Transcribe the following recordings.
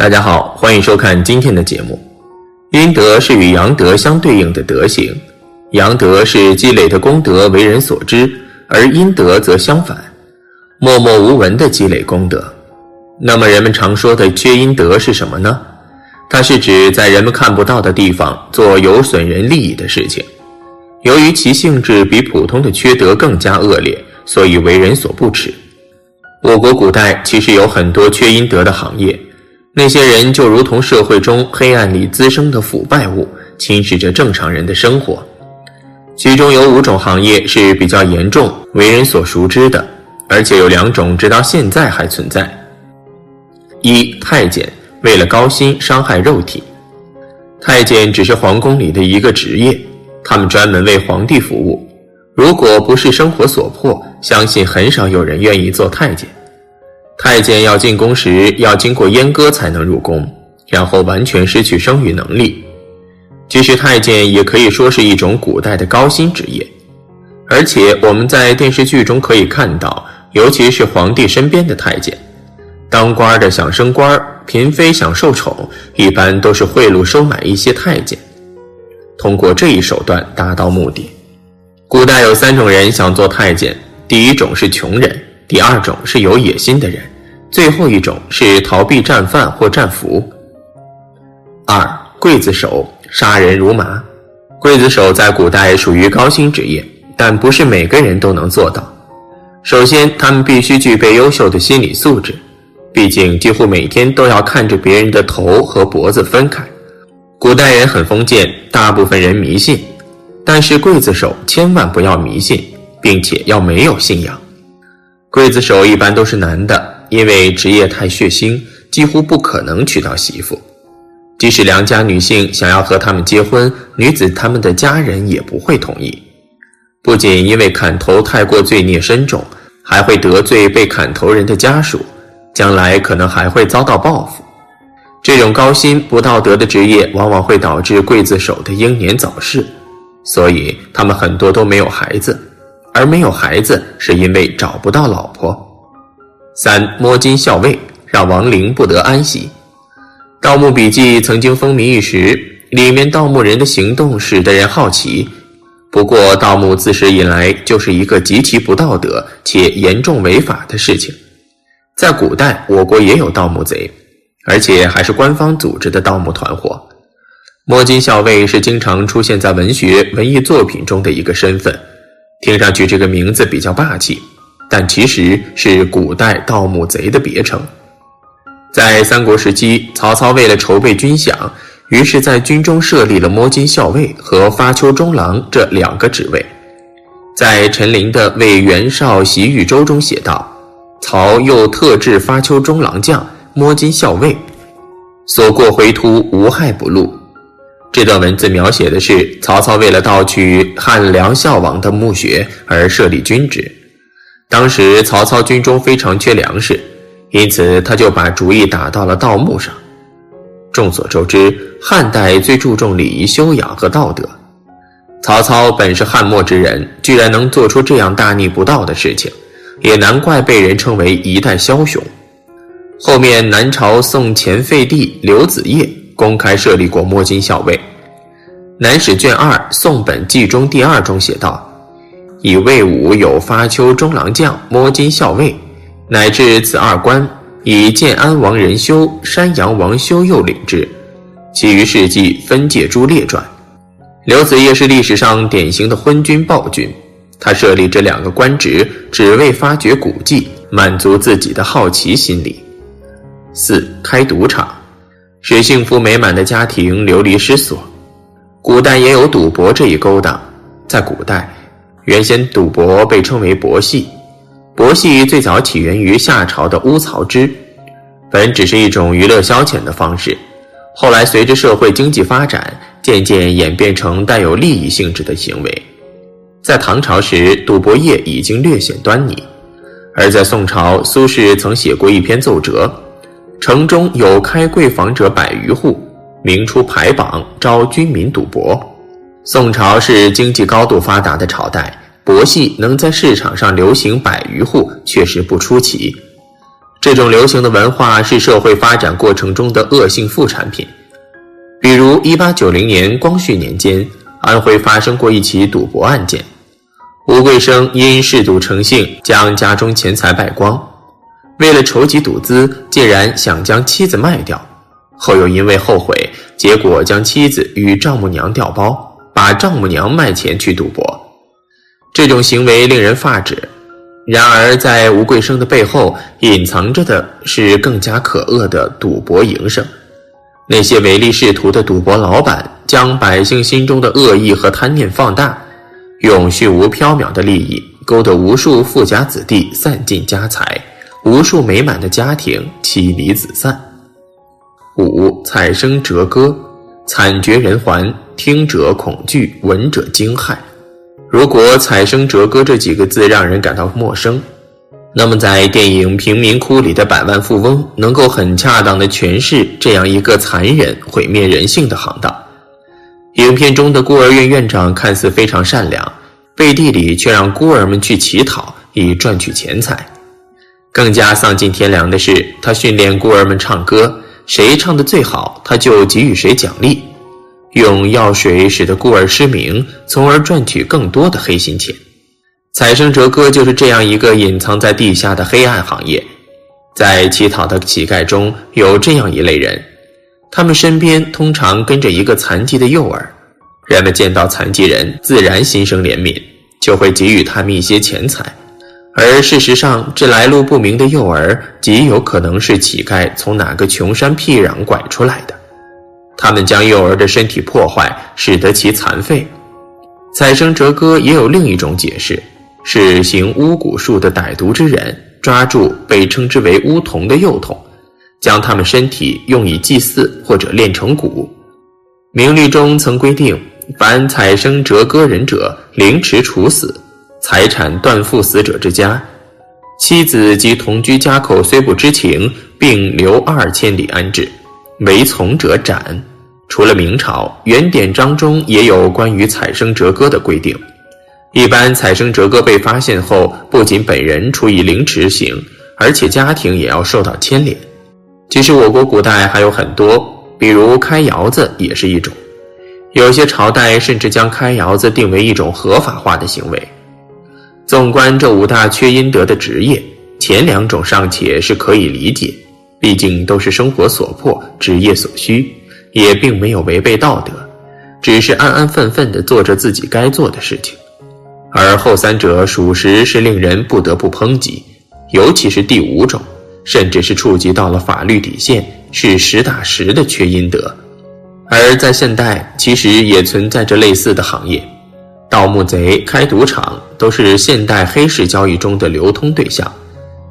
大家好，欢迎收看今天的节目。阴德是与阳德相对应的德行，阳德是积累的功德为人所知，而阴德则相反，默默无闻的积累功德。那么人们常说的缺阴德是什么呢？它是指在人们看不到的地方做有损人利益的事情。由于其性质比普通的缺德更加恶劣，所以为人所不齿。我国古代其实有很多缺阴德的行业。那些人就如同社会中黑暗里滋生的腐败物，侵蚀着正常人的生活。其中有五种行业是比较严重、为人所熟知的，而且有两种直到现在还存在。一太监为了高薪伤害肉体。太监只是皇宫里的一个职业，他们专门为皇帝服务。如果不是生活所迫，相信很少有人愿意做太监。太监要进宫时，要经过阉割才能入宫，然后完全失去生育能力。其实，太监也可以说是一种古代的高薪职业，而且我们在电视剧中可以看到，尤其是皇帝身边的太监，当官的想升官，嫔妃想受宠，一般都是贿赂收买一些太监，通过这一手段达到目的。古代有三种人想做太监，第一种是穷人，第二种是有野心的人。最后一种是逃避战犯或战俘。二刽子手杀人如麻，刽子手在古代属于高薪职业，但不是每个人都能做到。首先，他们必须具备优秀的心理素质，毕竟几乎每天都要看着别人的头和脖子分开。古代人很封建，大部分人迷信，但是刽子手千万不要迷信，并且要没有信仰。刽子手一般都是男的。因为职业太血腥，几乎不可能娶到媳妇。即使良家女性想要和他们结婚，女子他们的家人也不会同意。不仅因为砍头太过罪孽深重，还会得罪被砍头人的家属，将来可能还会遭到报复。这种高薪不道德的职业，往往会导致刽子手的英年早逝，所以他们很多都没有孩子，而没有孩子是因为找不到老婆。三摸金校尉，让亡灵不得安息。《盗墓笔记》曾经风靡一时，里面盗墓人的行动使得人好奇。不过，盗墓自始以来就是一个极其不道德且严重违法的事情。在古代，我国也有盗墓贼，而且还是官方组织的盗墓团伙。摸金校尉是经常出现在文学文艺作品中的一个身份，听上去这个名字比较霸气。但其实是古代盗墓贼的别称。在三国时期，曹操为了筹备军饷，于是在军中设立了摸金校尉和发丘中郎这两个职位。在陈琳的《为袁绍习豫州》中写道：“曹又特制发丘中郎将、摸金校尉，所过回途无害不录。”这段文字描写的是曹操为了盗取汉梁孝王的墓穴而设立军职。当时曹操军中非常缺粮食，因此他就把主意打到了盗墓上。众所周知，汉代最注重礼仪修养和道德。曹操本是汉末之人，居然能做出这样大逆不道的事情，也难怪被人称为一代枭雄。后面南朝宋前废帝刘子业公开设立过摸金校尉，《南史卷二·宋本纪中第二》中写道。以魏武有发丘中郎将、摸金校尉，乃至此二官，以建安王仁修、山阳王修佑领之。其余事迹分界诸列传。刘子业是历史上典型的昏君暴君，他设立这两个官职，只为发掘古迹，满足自己的好奇心理。四开赌场，使幸福美满的家庭流离失所。古代也有赌博这一勾当，在古代。原先赌博被称为博戏，博戏最早起源于夏朝的乌曹之，本只是一种娱乐消遣的方式，后来随着社会经济发展，渐渐演变成带有利益性质的行为。在唐朝时，赌博业已经略显端倪，而在宋朝，苏轼曾写过一篇奏折，城中有开贵坊者百余户，明出排榜招军民赌博。宋朝是经济高度发达的朝代。博戏能在市场上流行百余户，确实不出奇。这种流行的文化是社会发展过程中的恶性副产品。比如，一八九零年光绪年间，安徽发生过一起赌博案件，吴桂生因嗜赌成性，将家中钱财败光，为了筹集赌资，竟然想将妻子卖掉，后又因为后悔，结果将妻子与丈母娘调包，把丈母娘卖钱去赌博。这种行为令人发指。然而，在吴桂生的背后隐藏着的是更加可恶的赌博营生。那些唯利是图的赌博老板，将百姓心中的恶意和贪念放大，用虚无缥缈的利益勾得无数富家子弟散尽家财，无数美满的家庭妻离子散。五彩声折歌，惨绝人寰，听者恐惧，闻者惊骇。如果“彩声折歌”这几个字让人感到陌生，那么在电影《贫民窟》里的百万富翁能够很恰当地诠释这样一个残忍、毁灭人性的行当。影片中的孤儿院院长看似非常善良，背地里却让孤儿们去乞讨以赚取钱财。更加丧尽天良的是，他训练孤儿们唱歌，谁唱的最好，他就给予谁奖励。用药水使得孤儿失明，从而赚取更多的黑心钱。采生折歌就是这样一个隐藏在地下的黑暗行业。在乞讨的乞丐中有这样一类人，他们身边通常跟着一个残疾的幼儿，人们见到残疾人自然心生怜悯，就会给予他们一些钱财。而事实上，这来路不明的幼儿极有可能是乞丐从哪个穷山僻壤拐出来的。他们将幼儿的身体破坏，使得其残废。采生折歌也有另一种解释，是行巫蛊术的歹毒之人抓住被称之为巫童的幼童，将他们身体用以祭祀或者炼成蛊。明律中曾规定，凡采生折歌人者，凌迟处死；财产断付死者之家，妻子及同居家口虽不知情，并留二千里安置，违从者斩。除了明朝原典章中也有关于采生折歌的规定，一般采生折歌被发现后，不仅本人处以凌迟刑，而且家庭也要受到牵连。其实我国古代还有很多，比如开窑子也是一种，有些朝代甚至将开窑子定为一种合法化的行为。纵观这五大缺阴德的职业，前两种尚且是可以理解，毕竟都是生活所迫，职业所需。也并没有违背道德，只是安安分分地做着自己该做的事情，而后三者属实是令人不得不抨击，尤其是第五种，甚至是触及到了法律底线，是实打实的缺阴德。而在现代，其实也存在着类似的行业，盗墓贼、开赌场都是现代黑市交易中的流通对象，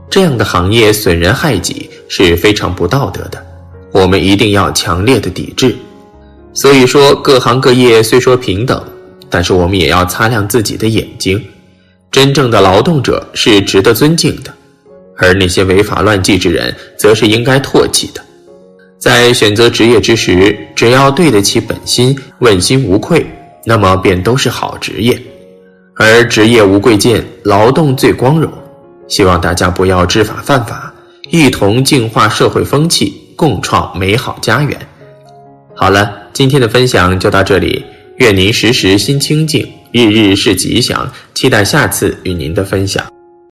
这样的行业损人害己是非常不道德的。我们一定要强烈的抵制。所以说，各行各业虽说平等，但是我们也要擦亮自己的眼睛。真正的劳动者是值得尊敬的，而那些违法乱纪之人，则是应该唾弃的。在选择职业之时，只要对得起本心，问心无愧，那么便都是好职业。而职业无贵贱，劳动最光荣。希望大家不要知法犯法，一同净化社会风气。共创美好家园。好了，今天的分享就到这里，愿您时时心清静，日日是吉祥。期待下次与您的分享。